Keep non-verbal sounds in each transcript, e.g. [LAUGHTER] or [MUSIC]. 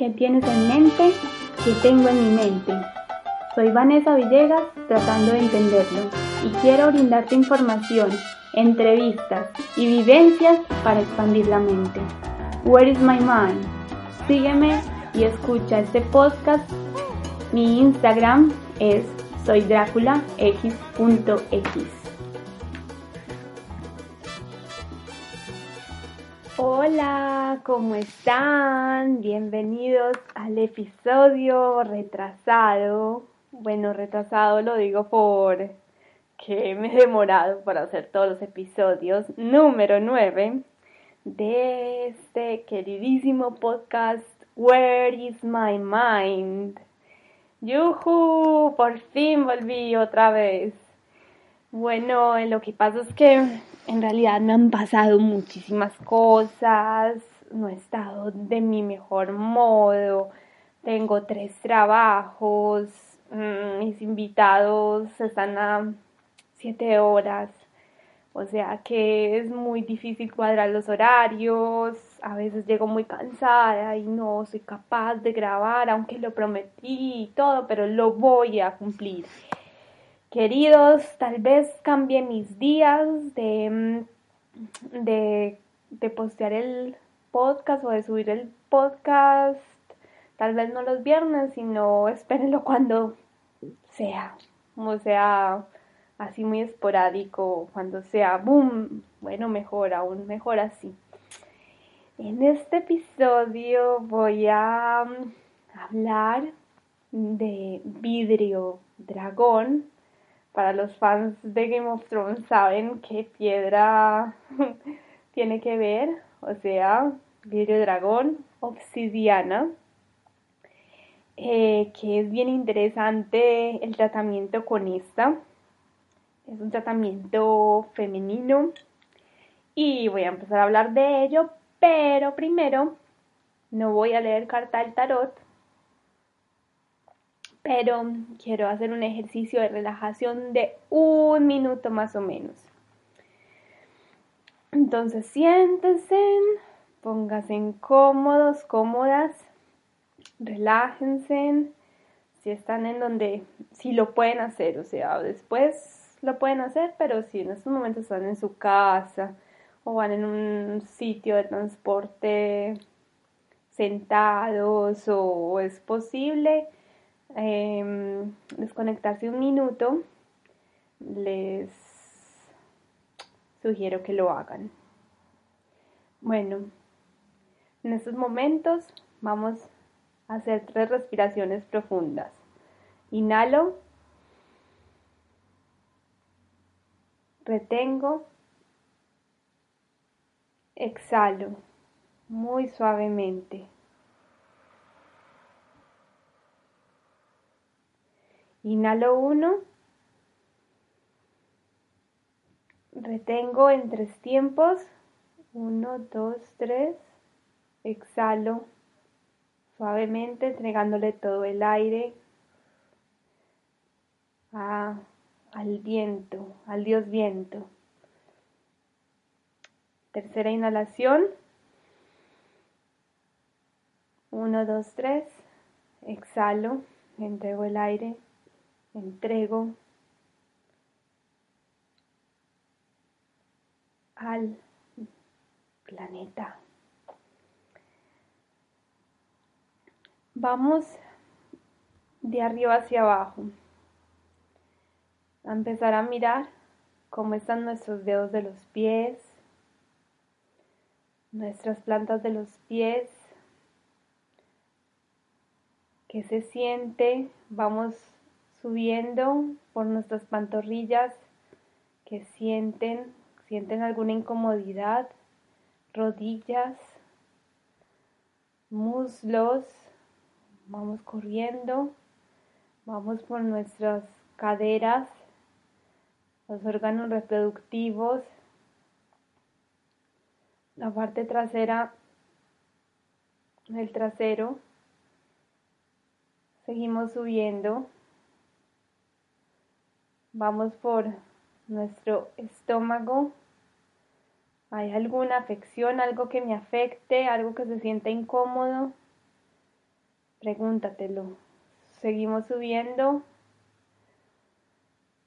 ¿Qué tienes en mente? ¿Qué tengo en mi mente? Soy Vanessa Villegas tratando de entenderlo y quiero brindarte información, entrevistas y vivencias para expandir la mente. Where is my mind? Sígueme y escucha este podcast. Mi Instagram es soydráculax.x. Hola, ¿cómo están? Bienvenidos al episodio retrasado. Bueno, retrasado lo digo por que me he demorado para hacer todos los episodios. Número 9 de este queridísimo podcast Where is my mind? ¡Yuhu! Por fin volví otra vez. Bueno, lo que pasa es que en realidad me han pasado muchísimas cosas, no he estado de mi mejor modo, tengo tres trabajos, mm, mis invitados están a siete horas, o sea que es muy difícil cuadrar los horarios, a veces llego muy cansada y no soy capaz de grabar, aunque lo prometí y todo, pero lo voy a cumplir. Queridos, tal vez cambie mis días de, de, de postear el podcast o de subir el podcast, tal vez no los viernes, sino espérenlo [LAUGHS] cuando sea, o sea, así muy esporádico, cuando sea, boom, bueno, mejor, aún mejor así. En este episodio voy a hablar de vidrio dragón para los fans de Game of Thrones saben qué piedra [LAUGHS] tiene que ver, o sea, vidrio dragón, obsidiana, eh, que es bien interesante el tratamiento con esta. Es un tratamiento femenino y voy a empezar a hablar de ello, pero primero no voy a leer carta del tarot pero quiero hacer un ejercicio de relajación de un minuto más o menos. Entonces siéntense, pónganse cómodos, cómodas, relájense, si están en donde, si lo pueden hacer, o sea, después lo pueden hacer, pero si en estos momentos están en su casa o van en un sitio de transporte sentados o es posible, Em, desconectarse un minuto, les sugiero que lo hagan. Bueno, en estos momentos vamos a hacer tres respiraciones profundas. Inhalo, retengo, exhalo muy suavemente. Inhalo uno. Retengo en tres tiempos. Uno, dos, tres. Exhalo suavemente, entregándole todo el aire al viento, al Dios viento. Tercera inhalación. Uno, dos, tres. Exhalo, entrego el aire entrego al planeta. Vamos de arriba hacia abajo. A empezar a mirar cómo están nuestros dedos de los pies, nuestras plantas de los pies, qué se siente. Vamos subiendo por nuestras pantorrillas que sienten, sienten alguna incomodidad, rodillas, muslos, vamos corriendo, vamos por nuestras caderas, los órganos reproductivos, la parte trasera del trasero, seguimos subiendo Vamos por nuestro estómago. ¿Hay alguna afección, algo que me afecte, algo que se sienta incómodo? Pregúntatelo. Seguimos subiendo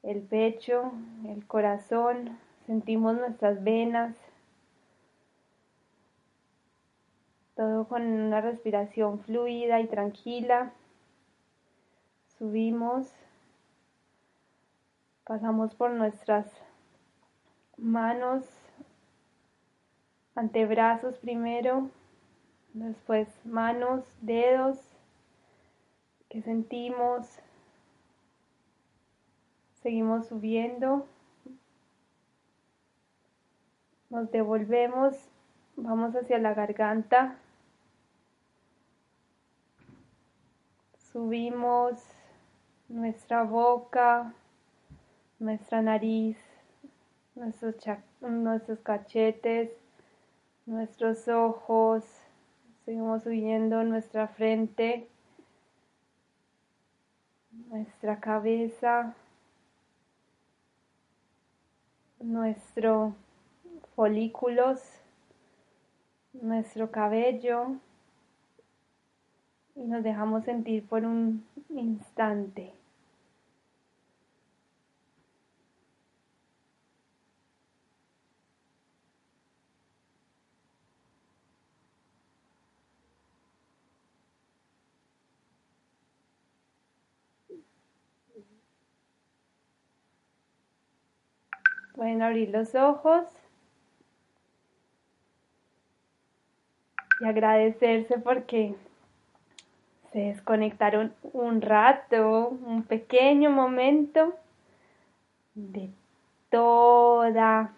el pecho, el corazón, sentimos nuestras venas, todo con una respiración fluida y tranquila. Subimos, pasamos por nuestras manos, antebrazos primero, después manos, dedos, que sentimos. Seguimos subiendo. Nos devolvemos, vamos hacia la garganta. Subimos nuestra boca, nuestra nariz, nuestros, nuestros cachetes, nuestros ojos. Seguimos subiendo nuestra frente, nuestra cabeza, nuestros folículos, nuestro cabello y nos dejamos sentir por un instante. Pueden abrir los ojos y agradecerse porque se desconectaron un rato, un pequeño momento de toda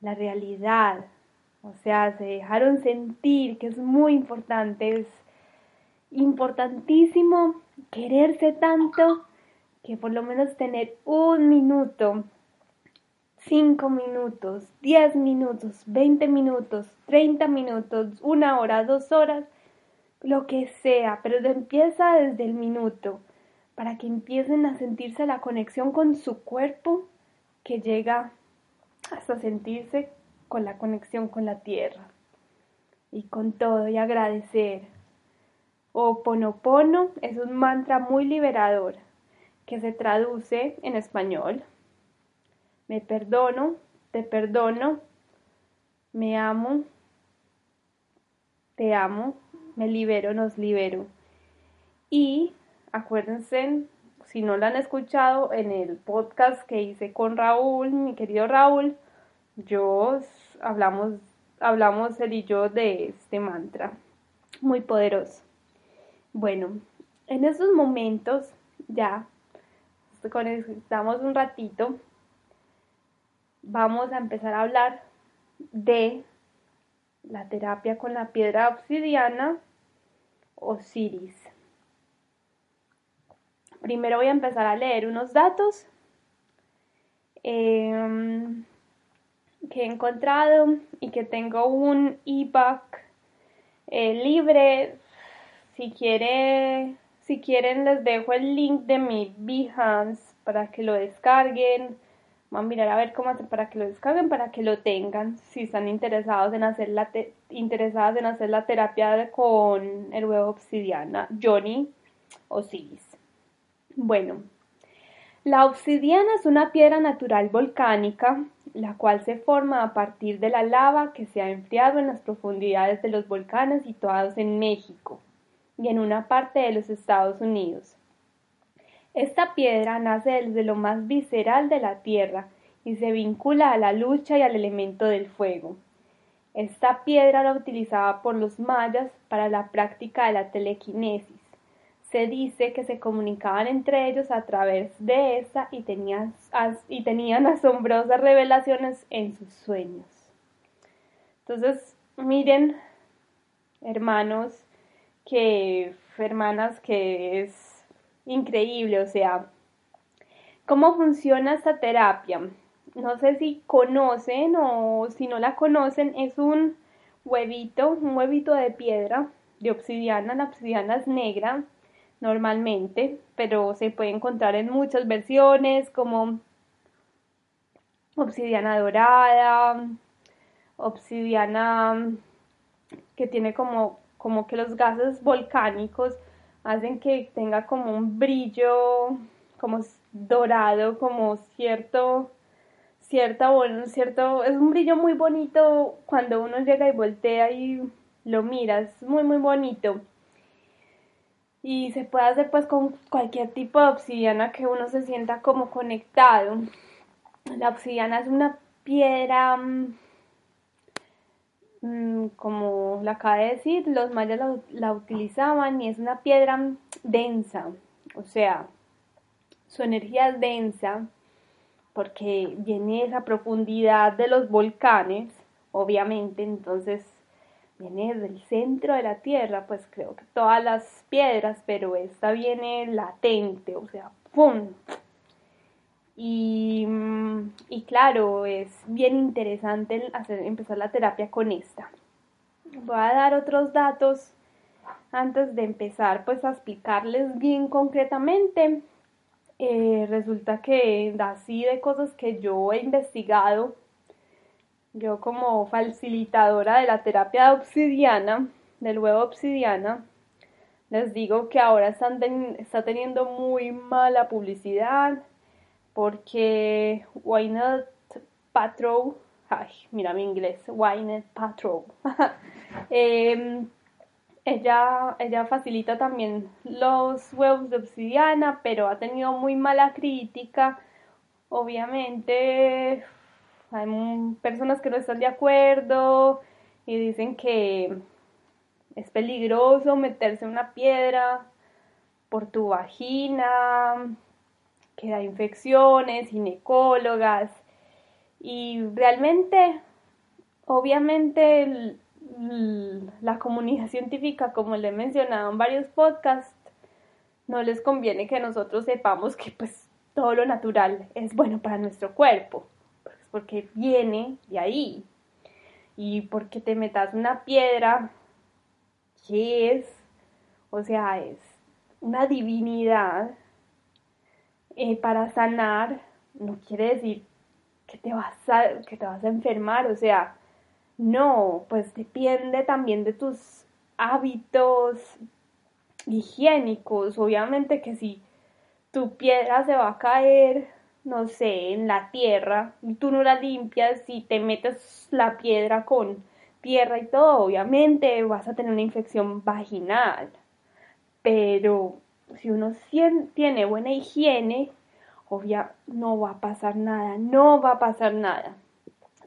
la realidad. O sea, se dejaron sentir, que es muy importante, es importantísimo quererse tanto que por lo menos tener un minuto 5 minutos, 10 minutos, 20 minutos, 30 minutos, una hora, dos horas, lo que sea, pero empieza desde el minuto, para que empiecen a sentirse la conexión con su cuerpo que llega hasta sentirse con la conexión con la tierra y con todo y agradecer. Oponopono es un mantra muy liberador que se traduce en español me perdono, te perdono, me amo, te amo, me libero, nos libero. Y acuérdense, si no lo han escuchado, en el podcast que hice con Raúl, mi querido Raúl, yo hablamos, hablamos él y yo de este mantra muy poderoso. Bueno, en esos momentos ya conectamos un ratito vamos a empezar a hablar de la terapia con la piedra obsidiana Osiris. Primero voy a empezar a leer unos datos em, que he encontrado y que tengo un ebook eh, libre. Si, quiere, si quieren les dejo el link de mi Behance para que lo descarguen Van a mirar a ver cómo hacer para que lo descarguen, para que lo tengan, si están interesados en hacer la interesadas en hacer la terapia con el huevo obsidiana, Johnny Osiris. Bueno, la obsidiana es una piedra natural volcánica, la cual se forma a partir de la lava que se ha enfriado en las profundidades de los volcanes situados en México y en una parte de los Estados Unidos. Esta piedra nace desde lo más visceral de la tierra y se vincula a la lucha y al elemento del fuego. Esta piedra la utilizaba por los mayas para la práctica de la telequinesis. Se dice que se comunicaban entre ellos a través de esta y tenían, y tenían [LAUGHS] asombrosas revelaciones en sus sueños. Entonces, miren, hermanos, que hermanas, que es increíble, o sea, ¿cómo funciona esta terapia? No sé si conocen o si no la conocen, es un huevito, un huevito de piedra, de obsidiana, la obsidiana es negra normalmente, pero se puede encontrar en muchas versiones como obsidiana dorada, obsidiana que tiene como, como que los gases volcánicos hacen que tenga como un brillo, como dorado, como cierto, cierta, bueno, cierto, es un brillo muy bonito cuando uno llega y voltea y lo mira, es muy, muy bonito. Y se puede hacer pues con cualquier tipo de obsidiana que uno se sienta como conectado. La obsidiana es una piedra, mm, como la acaba de decir, los mayas la, la utilizaban y es una piedra densa, o sea, su energía es densa porque viene esa profundidad de los volcanes, obviamente, entonces viene del centro de la tierra, pues creo que todas las piedras, pero esta viene latente, o sea, ¡pum! Y, y claro, es bien interesante hacer, empezar la terapia con esta. Voy a dar otros datos antes de empezar pues a explicarles bien concretamente. Eh, resulta que así de cosas que yo he investigado, yo como facilitadora de la terapia obsidiana, del huevo obsidiana, les digo que ahora están está teniendo muy mala publicidad porque Wynette Patrol, ay, mira mi inglés, Wynette Patrol, [LAUGHS] em, ella, ella facilita también los huevos de obsidiana, pero ha tenido muy mala crítica. Obviamente hay personas que no están de acuerdo y dicen que es peligroso meterse una piedra por tu vagina, que da infecciones, ginecólogas. Y realmente, obviamente, la comunidad [LAUGHS] científica, como le he mencionado en varios podcasts, no les conviene que nosotros sepamos que pues todo lo natural es bueno para nuestro cuerpo, pues, porque viene de ahí. Y porque te metas una piedra, que es, o sea, es una divinidad eh, para sanar, no quiere decir que te vas a, que te vas a enfermar, o sea, no, pues depende también de tus hábitos higiénicos. Obviamente que si tu piedra se va a caer, no sé, en la tierra y tú no la limpias y te metes la piedra con tierra y todo, obviamente vas a tener una infección vaginal. Pero si uno tiene buena higiene, obvia no va a pasar nada, no va a pasar nada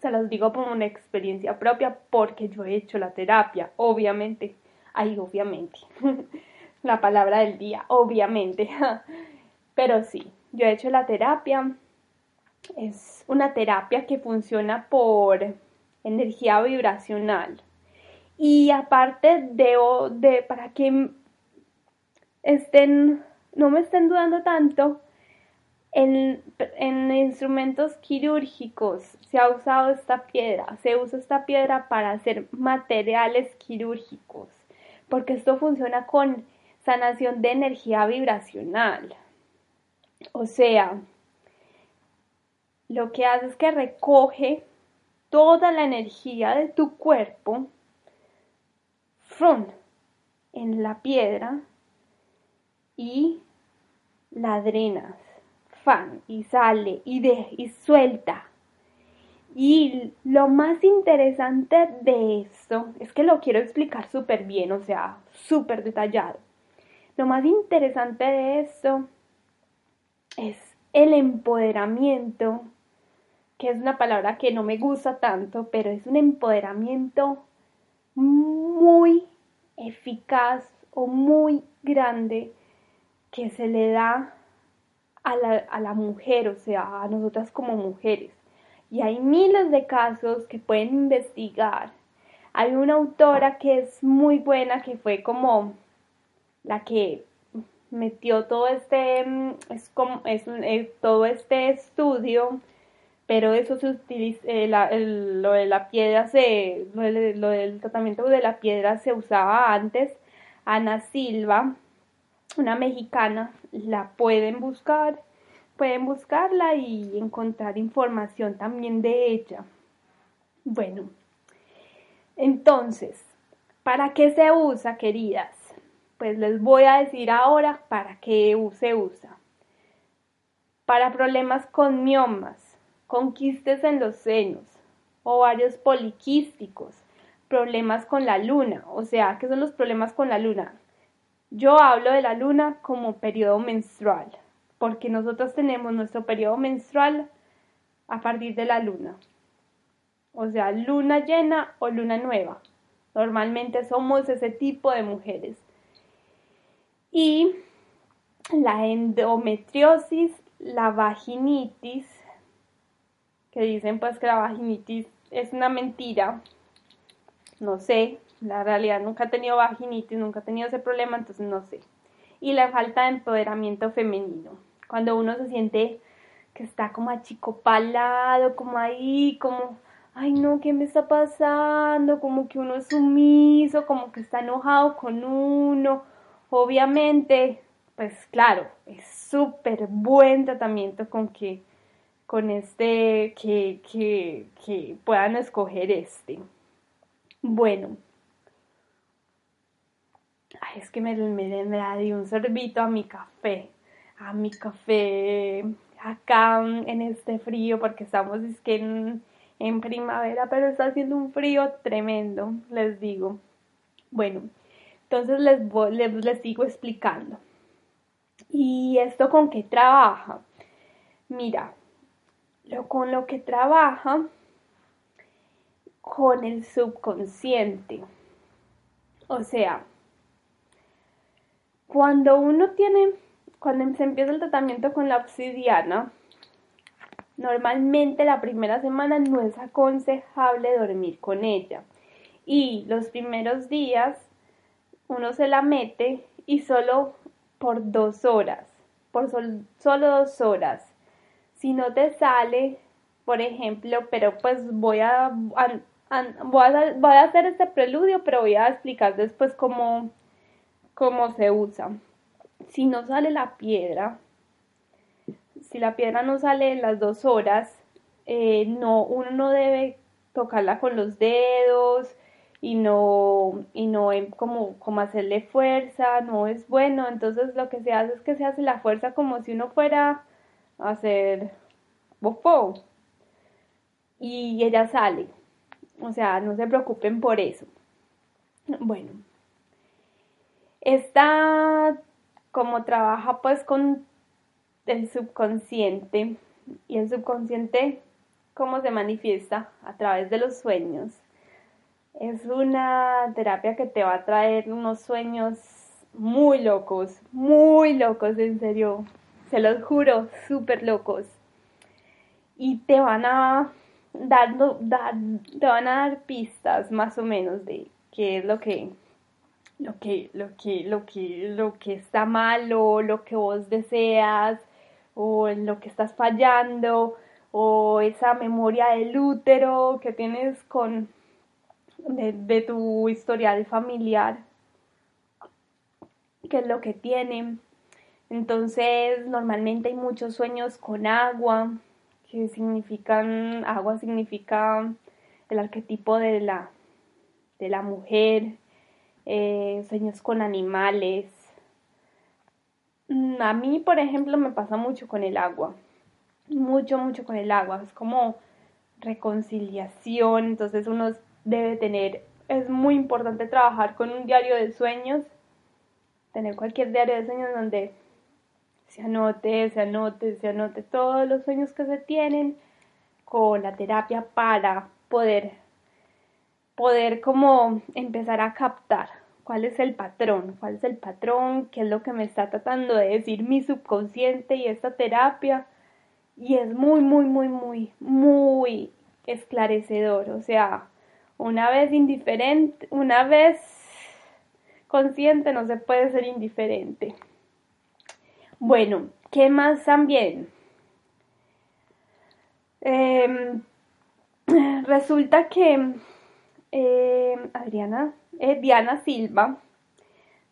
se los digo por una experiencia propia porque yo he hecho la terapia, obviamente. Ay, obviamente. [LAUGHS] la palabra del día, obviamente. [LAUGHS] Pero sí, yo he hecho la terapia. Es una terapia que funciona por energía vibracional. Y aparte de, de para que estén, no me estén dudando tanto, en, instrumentos quirúrgicos se ha usado esta piedra, se usa esta piedra para hacer materiales quirúrgicos, porque esto funciona con sanación de energía vibracional. O sea, lo que hace es que recoge toda la energía de tu cuerpo en la piedra y la drenas fan y sale y, de, y suelta. Y lo más interesante de esto es que lo quiero explicar súper bien, o sea, súper detallado. Lo más interesante de esto es el empoderamiento, que es una palabra que no me gusta tanto, pero es un empoderamiento muy eficaz o muy grande que se le da a la, a la mujer, o sea, a nosotras como mujeres. Y hay miles de casos que pueden investigar. Hay una autora que es muy buena, que fue como la que metió todo este, mm, es como, es, todo este estudio, pero eso se utiliza, eh, lo de la piedra se, lo, del tratamiento de la piedra se usaba antes. Ana Silva, una mexicana, la pueden buscar, pueden buscarla y encontrar información también de ella. Bueno, entonces, ¿para qué se usa, queridas? pues les voy a decir ahora para qué se usa. Para problemas con miomas, con quistes en los senos, ovarios poliquísticos, problemas con la luna. O sea, ¿qué son los problemas con la luna? Yo hablo de la luna como periodo menstrual, porque nosotros tenemos nuestro periodo menstrual a partir de la luna. O sea, luna llena o luna nueva. Normalmente somos ese tipo de mujeres. Y la endometriosis, la vaginitis, que dicen pues que la vaginitis es una mentira. No sé, la realidad nunca he tenido vaginitis, nunca he tenido ese problema, entonces no sé. Y la falta de empoderamiento femenino. Cuando uno se siente que está como achicopalado, como ahí, como, ay no, ¿qué me está pasando? Como que uno es sumiso, como que está enojado con uno. Obviamente, pues claro, es súper buen tratamiento con que con este que, que, que puedan escoger este. Bueno, Ay, es que me, me, me di un sorbito a mi café, a mi café acá en este frío, porque estamos es que en, primavera, pero está haciendo un frío tremendo, les digo. Bueno, entonces les, les, les sigo explicando. ¿Y esto con qué trabaja? Mira, lo con lo que trabaja con el subconsciente. O sea, cuando uno tiene, cuando se empieza el tratamiento con la obsidiana, normalmente la primera semana no es aconsejable dormir con ella. Y los primeros días uno se la mete y solo por dos horas, por solo dos horas. Si no te sale, por ejemplo, pero pues voy a, voy a, hacer este preludio, pero voy a explicar después cómo, cómo se usa. Si no sale la piedra, si la piedra no sale en las dos horas, eh, no, uno no debe tocarla con los dedos y no, y no como, como hacerle fuerza, no es bueno. Entonces lo que se hace es que se hace la fuerza como si uno fuera a hacer bofo. Y ella sale. O sea, no se preocupen por eso. Bueno, esta, como trabaja pues con el subconsciente, y el subconsciente, ¿cómo se manifiesta? A través de los sueños. Es una terapia que te va a traer unos sueños muy locos, muy locos, en serio, se los juro, súper locos. Y te van a dar, dar, te van a dar pistas más o menos de qué es lo que lo que, lo que, lo que, lo que está mal lo que vos deseas o en lo que estás fallando o esa memoria del útero que tienes con de, tu historial familiar que es lo que tiene. Entonces normalmente hay muchos sueños con agua que significan agua significa el arquetipo de la de la mujer eh, sueños con animales. Mm, a mí, por ejemplo, me pasa mucho con el agua. Mucho, mucho con el agua. Es como reconciliación. Entonces uno debe tener, es muy importante trabajar con un diario de sueños. Tener cualquier diario de sueños donde se anote, se anote, se anote todos los sueños que se tienen con la terapia para poder poder como empezar a captar cuál es el patrón, cuál es el patrón, qué es lo que me está tratando de decir mi subconsciente y esta terapia. Y es muy, muy, muy, muy, muy esclarecedor. O sea, una vez indiferente, una vez consciente no se puede ser indiferente. Bueno, ¿qué más también? Em, resulta que eh, Adriana, eh, Diana Silva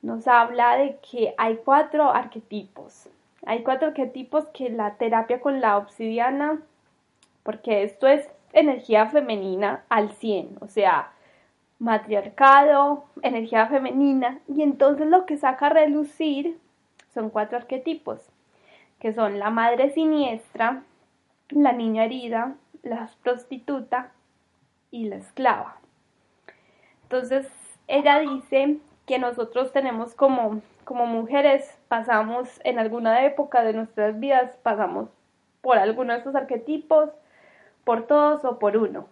nos habla de que hay cuatro arquetipos. Hay cuatro arquetipos que la terapia con la obsidiana, porque esto es energía femenina al 100, o sea, matriarcado, energía femenina, y entonces lo que saca a relucir son cuatro arquetipos, que son la madre siniestra, la niña herida, la prostituta y la esclava. Entonces, ella dice que nosotros tenemos como, como mujeres, pasamos en alguna época de nuestras vidas, pasamos por alguno de estos arquetipos, por todos o por uno.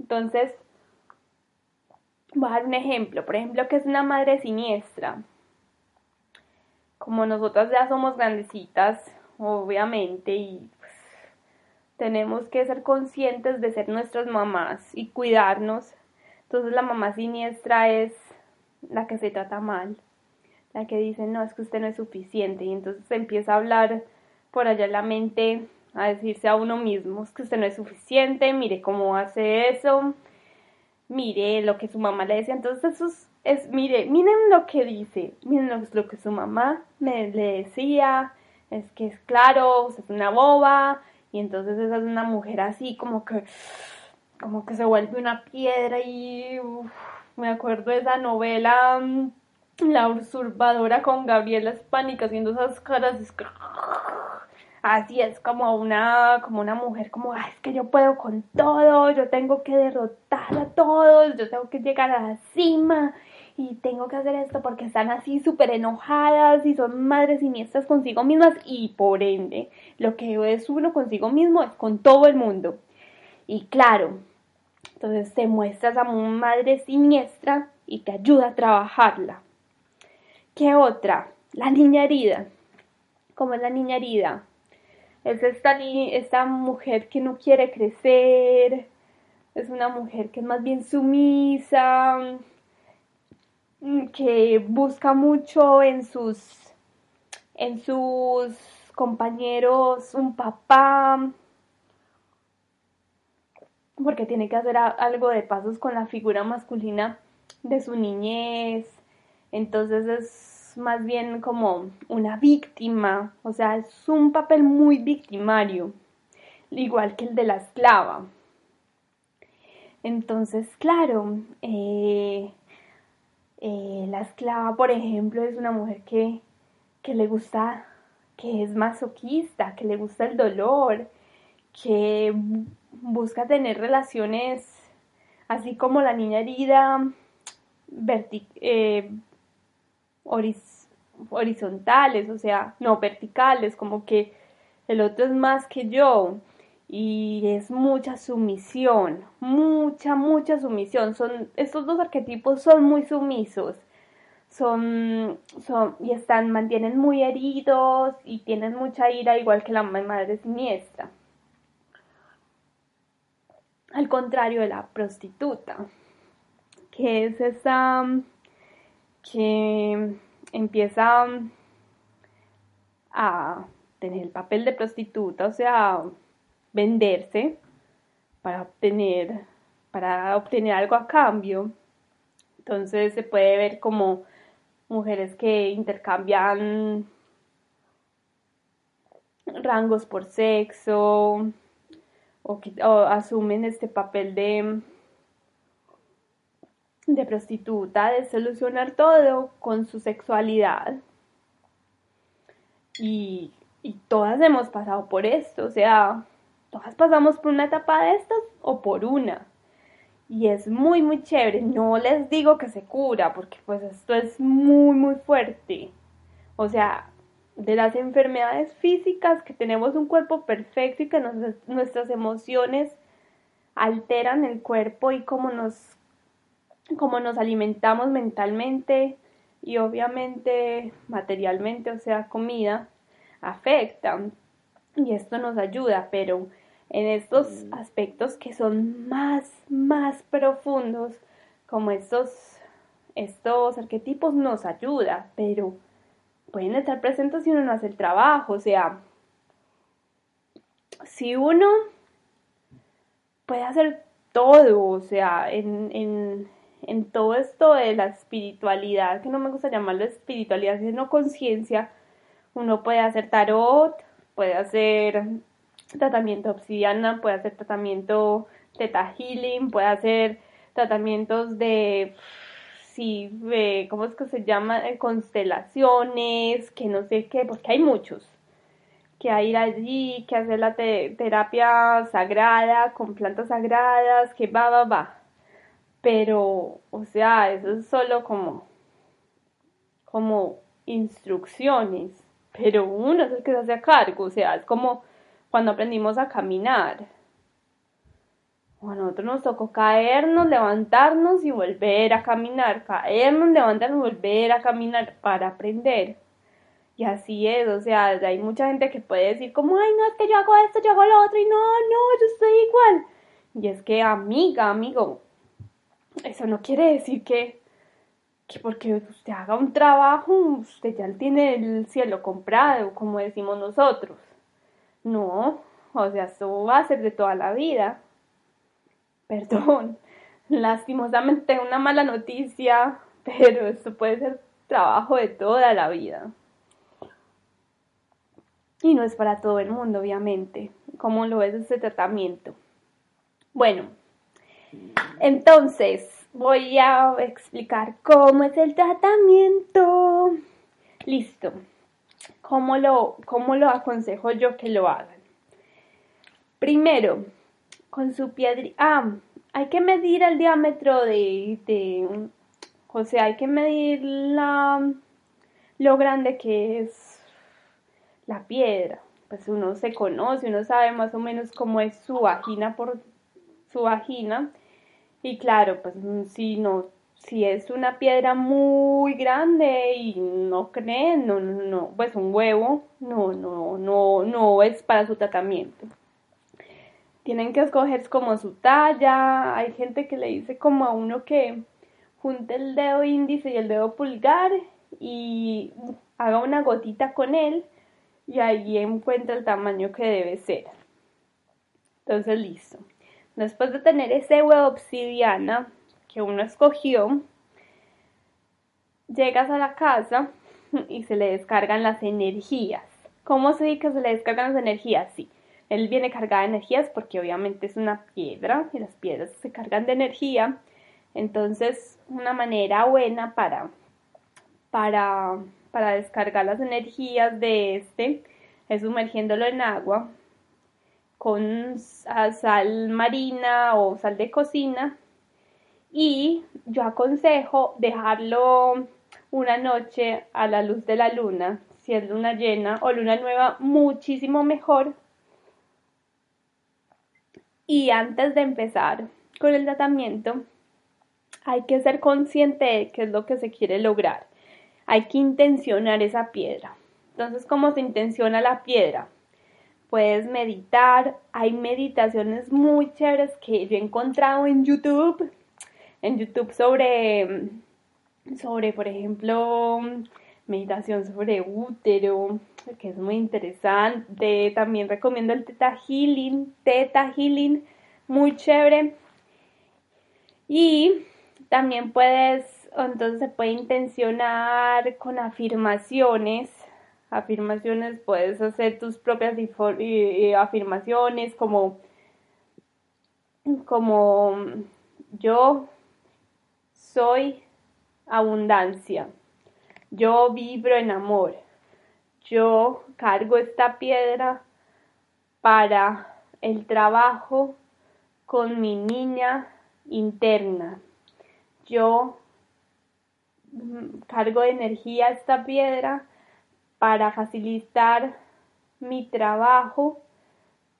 Entonces, voy a dar un ejemplo. Por ejemplo, que es una madre siniestra. Como nosotras ya somos grandecitas, obviamente, y pues, tenemos que ser conscientes de ser nuestras mamás y cuidarnos. Entonces la mamá siniestra es la que se trata mal, la que dice, no, es que usted no es suficiente. Y entonces empieza a hablar por allá en la mente, a decirse a uno mismo, es que usted no es suficiente, mire cómo hace eso, mire lo que su mamá le decía. Entonces eso es, mire, miren lo que dice, miren lo, lo, que su mamá me le decía, es que es claro, usted es una boba, y entonces esa es una mujer así como que, como que se vuelve una piedra y me acuerdo de esa novela mm, La usurpadora con Gabriela Spanik haciendo esas caras así es como una como una mujer como es que yo puedo con todo yo tengo que derrotar a todos yo tengo que llegar a la cima y tengo que hacer esto porque están así súper enojadas y son madres siniestras consigo mismas y por ende lo que es uno consigo mismo es con todo el mundo y claro entonces te muestras a madre siniestra y te ayuda a trabajarla. ¿Qué otra? La niña herida. ¿Cómo es la niña herida? Es esta, esta mujer que no quiere crecer, es una mujer que es más bien sumisa, que busca mucho en sus, en sus compañeros un papá, porque tiene que hacer algo de pasos con la figura masculina de su niñez. Entonces es más bien como una víctima, o sea, es un papel muy victimario, igual que el de la esclava. Entonces, claro, eh, eh, la esclava, por ejemplo, es una mujer que, que le gusta, que es masoquista, que le gusta el dolor, que busca tener relaciones así como la niña herida eh, horizontales, o sea, no verticales, como que el otro es más que yo y es mucha sumisión, mucha, mucha sumisión. Son, estos dos arquetipos son muy sumisos. Son, son, y están, mantienen muy heridos y tienen mucha ira, igual que la madre siniestra al contrario de la prostituta, que es esa que empieza a tener el papel de prostituta, o sea, venderse para obtener para obtener algo a cambio. Entonces se puede ver como mujeres que intercambian rangos por sexo, o, asumen este papel de, de prostituta, de solucionar todo con su sexualidad. Y, y todas hemos pasado por esto, o sea, todas pasamos por una etapa de estas o por una. Y es muy, muy chévere. No les digo que se cura, porque pues esto es muy, muy fuerte. O sea, de las enfermedades físicas, que tenemos un cuerpo perfecto y que nuestras emociones alteran el cuerpo y cómo nos, cómo nos alimentamos mentalmente y obviamente materialmente, o sea, comida, afecta. Y esto nos ayuda, pero en estos mm. aspectos que son más, más profundos, como estos, estos arquetipos nos ayuda, pero pueden estar presentes si uno no hace el trabajo, o sea, si uno puede hacer todo, o sea, en, en, en todo esto de la espiritualidad, que no me gusta llamarlo espiritualidad, sino conciencia, uno puede hacer tarot, puede hacer tratamiento obsidiana, puede hacer tratamiento teta healing, puede hacer tratamientos de, sí, de, ¿cómo es que se llama? Constelaciones, que no sé qué, porque hay muchos. Que hay ir allí, que hacer la terapia sagrada, con plantas sagradas, que va, va, va. Pero, o sea, eso es solo como, como instrucciones, pero uno es el que se hace a cargo, o sea, es como cuando aprendimos a caminar. A nosotros nos tocó caernos, levantarnos y volver a caminar, caernos, levantarnos volver a caminar para aprender. Y así es, o sea, hay mucha gente que puede decir como, ay, no, es que yo hago esto, yo hago lo otro y no, no, yo estoy igual. Y es que, amiga, amigo, eso no quiere decir que, que porque usted haga un trabajo, usted ya tiene el cielo comprado, como decimos nosotros. No, o sea, esto va a ser de toda la vida. Perdón, [LAUGHS] lastimosamente una mala noticia, [LAUGHS] pero esto puede ser trabajo de toda la vida. Y no es para todo el mundo, obviamente, como lo es este tratamiento. Bueno, entonces, voy a explicar cómo es el tratamiento. Listo. ¿Cómo lo, cómo lo aconsejo yo que lo hagan? Primero, con su piedra. Ah, hay que medir el diámetro de, de. O sea, hay que medir la, lo grande que es la piedra. Pues uno se conoce, uno sabe más o menos cómo es su vagina por su vagina y claro, pues mm, si no, si es una piedra muy grande y no creen, no, no, no, pues un huevo, no, no, no, no es para su tratamiento. Tienen que escoger como su talla. Hay gente que le dice como a uno que junte el dedo índice y el dedo pulgar y haga una gotita con él y ahí encuentra el tamaño que debe ser. Entonces, listo. Después de tener ese huevo obsidiana que uno escogió, llegas a la casa y se le descargan las energías. ¿Cómo se dice que se le descargan las energías? Sí, él viene cargada de energías porque obviamente es una piedra y las piedras se cargan de energía. Entonces, una manera buena para, para, para descargar las energías de este es sumergiéndolo en agua con sal marina o sal de cocina y yo aconsejo dejarlo una noche a la luz de la luna, si es luna llena o luna nueva, muchísimo mejor. Y antes de empezar con el tratamiento, hay que ser consciente de qué es lo que se quiere lograr. Hay que intencionar esa piedra. Entonces, ¿cómo se intenciona la piedra? puedes meditar. Hay meditaciones muy chéveres que yo he encontrado en YouTube. En YouTube sobre, sobre por ejemplo, meditación sobre útero, que es muy interesante. También recomiendo el Teta Healing, Teta Healing, muy chévere. Y también puedes, entonces se puede intencionar con afirmaciones afirmaciones, puedes hacer tus propias afirmaciones como, como yo soy abundancia, yo vibro en amor, yo cargo esta piedra para el trabajo con mi niña interna. Yo mm, cargo de energía esta piedra para facilitar mi trabajo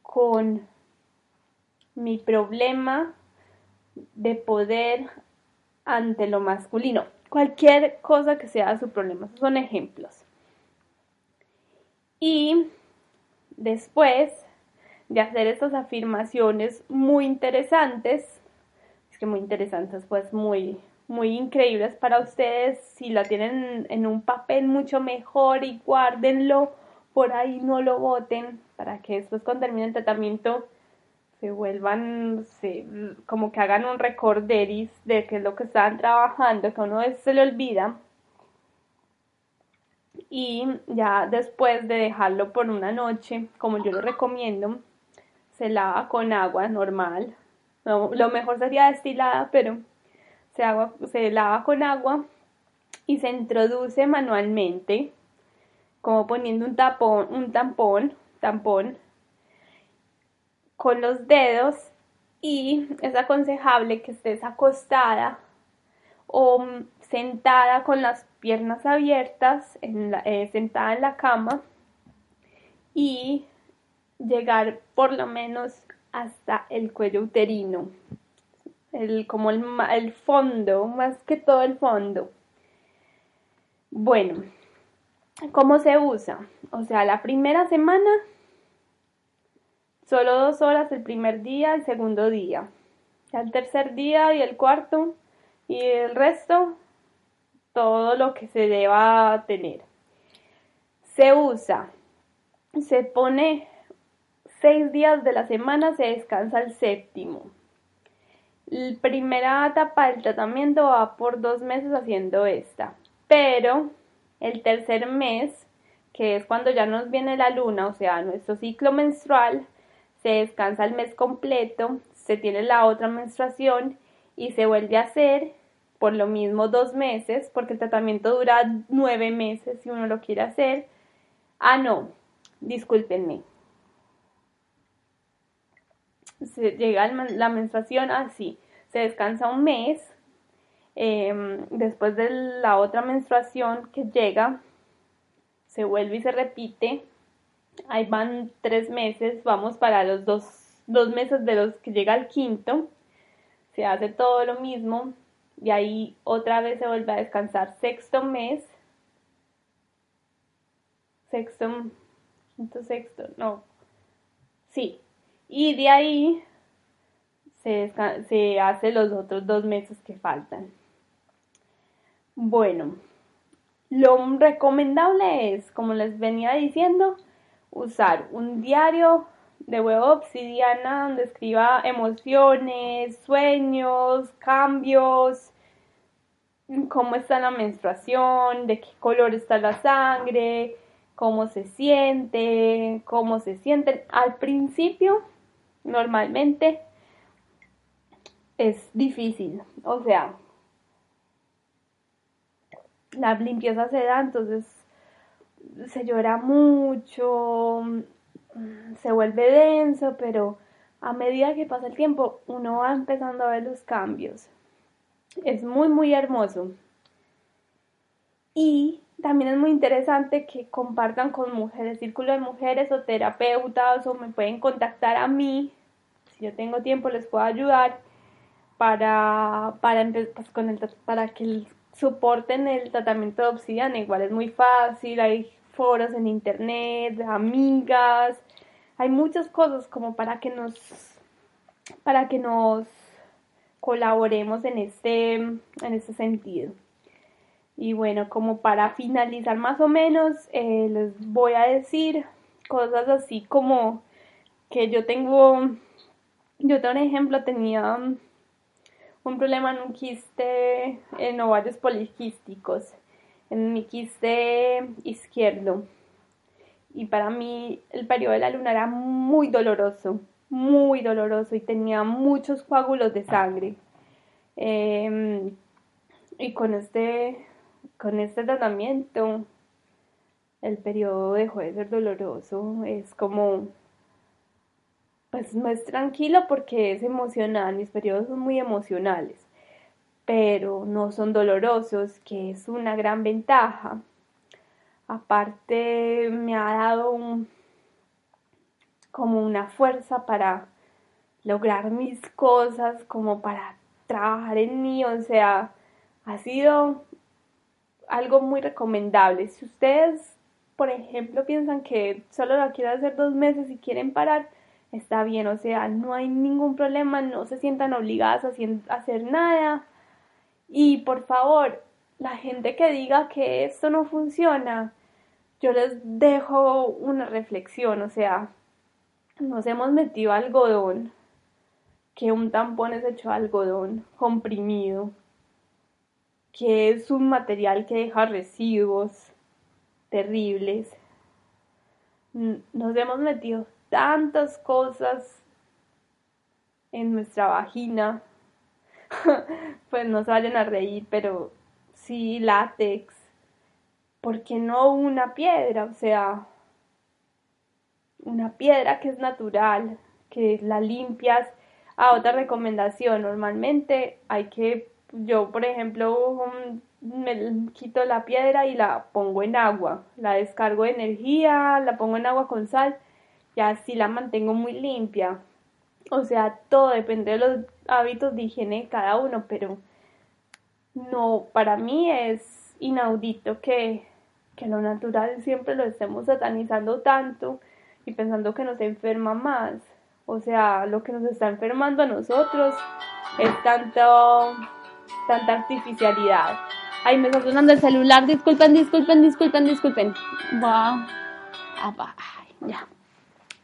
con mi problema de poder ante lo masculino. Cualquier cosa que sea su problema. son ejemplos. Y después de hacer estas afirmaciones muy interesantes, es que muy interesantes, pues muy, muy increíbles para ustedes. Si la tienen en un papel mucho mejor y guárdenlo por ahí, no lo boten para que después cuando termine el tratamiento se vuelvan, se, como que hagan un recorderis de qué es lo que están trabajando, que uno se le olvida. Y ya después de dejarlo por una noche, como yo lo recomiendo, se lava con agua normal, lo mejor sería destilada, pero se, agua, se lava con agua y se introduce manualmente, como poniendo un tapón, un tampón, tampón con los dedos y es aconsejable que estés acostada o sentada con las piernas abiertas, eh, sentada en la cama y llegar por lo menos hasta el cuello uterino, el, como el, el fondo, más que todo el fondo. Bueno, ¿cómo se usa? O sea, la primera semana, solo dos horas el primer día, el segundo día. El tercer día y el cuarto y el resto, todo lo que se deba tener. Se usa, se pone seis días de la semana, se descansa el séptimo. La primera etapa del tratamiento va por dos meses haciendo esta, pero el tercer mes, que es cuando ya nos viene la luna, o sea, nuestro ciclo menstrual, se descansa el mes completo, se tiene la otra menstruación y se vuelve a hacer por lo mismo dos meses, porque el tratamiento dura nueve meses si uno lo quiere hacer. Ah, no, discúlpenme. Se llega la menstruación así, se descansa un mes, em, después de la otra menstruación que llega, se vuelve y se repite, ahí van tres meses, vamos para los dos, dos meses de los que llega al quinto, se hace todo lo mismo, y ahí otra vez se vuelve a descansar. Sexto mes, sexto, quinto, sexto, no, sí, y de ahí se, se hace los otros dos meses que faltan. Bueno, lo recomendable es, como les venía diciendo, usar un diario de huevo obsidiana donde escriba emociones, sueños, cambios, cómo está la menstruación, de qué color está la sangre, cómo se siente, cómo se sienten. Al principio, normalmente, es difícil, o sea, la limpieza se da, entonces se llora mucho, se vuelve denso, pero a medida que pasa el tiempo uno va empezando a ver los cambios. Es muy, muy hermoso. Y también es muy interesante que compartan con mujeres, círculo de mujeres o terapeutas o me pueden contactar a mí. Si yo tengo tiempo les puedo ayudar para, para, pues, con el, para que soporten el tratamiento de obsidiana. Igual es muy fácil, hay foros en internet, amigas, hay muchas cosas como para que nos para que nos colaboremos en este en este sentido. Y bueno como para finalizar más o menos eh, les voy a decir cosas así como que yo tengo yo un ejemplo tenía un problema en un quiste en ovarios poliquísticos en mi quiste izquierdo. Y para mí el periodo de la luna era muy doloroso, muy doloroso y tenía muchos coágulos de sangre. Em, y con este, con este tratamiento el periodo dejó de ser doloroso, es como, pues no es tranquilo porque es emocional, mis periodos son muy emocionales, pero no son dolorosos, que es una gran ventaja. Aparte me ha dado como una fuerza para lograr mis cosas, como para trabajar en mí, o sea, ha sido algo muy recomendable. Si ustedes, por ejemplo, piensan que solo lo quieren hacer dos meses y quieren parar, está bien, o sea, no hay ningún problema, no se sientan obligadas a hacer nada. Y por favor, la gente que diga que esto no funciona, yo les dejo una reflexión, o sea, nos hemos metido algodón, que un tampón es hecho de algodón comprimido, que es un material que deja residuos terribles. Nos hemos metido tantas cosas en nuestra vagina. [LAUGHS] pues no se a reír, pero sí látex. ¿Por qué no una piedra? O sea, una piedra que es natural, que la limpias. Ah, otra recomendación, normalmente hay que, yo por ejemplo, me quito la piedra y la pongo en agua, la descargo de energía, la pongo en agua con sal y así la mantengo muy limpia. O sea, todo depende de los hábitos de higiene de cada uno, pero no, para mí es inaudito que, que lo natural siempre lo estemos satanizando tanto y pensando que nos enferma más. O sea, lo que nos está enfermando a nosotros es tanto, tanta artificialidad. Ay, me está sonando el celular. Disculpen, disculpen, disculpen, disculpen. Wow. Ay, ya.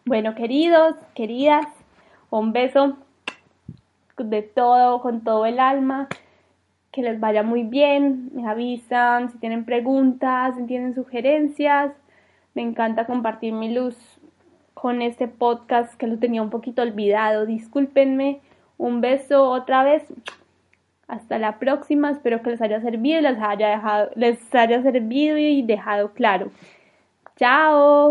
Bueno, queridos, queridas, un beso de todo, con todo el alma. Que les vaya muy bien. Me avisan si tienen preguntas, si tienen sugerencias. Me encanta compartir mi luz con este podcast que lo tenía un poquito olvidado. Discúlpenme. Un beso otra vez. Hasta la próxima, espero que les haya servido, les haya dejado, les haya servido y dejado claro. Chao.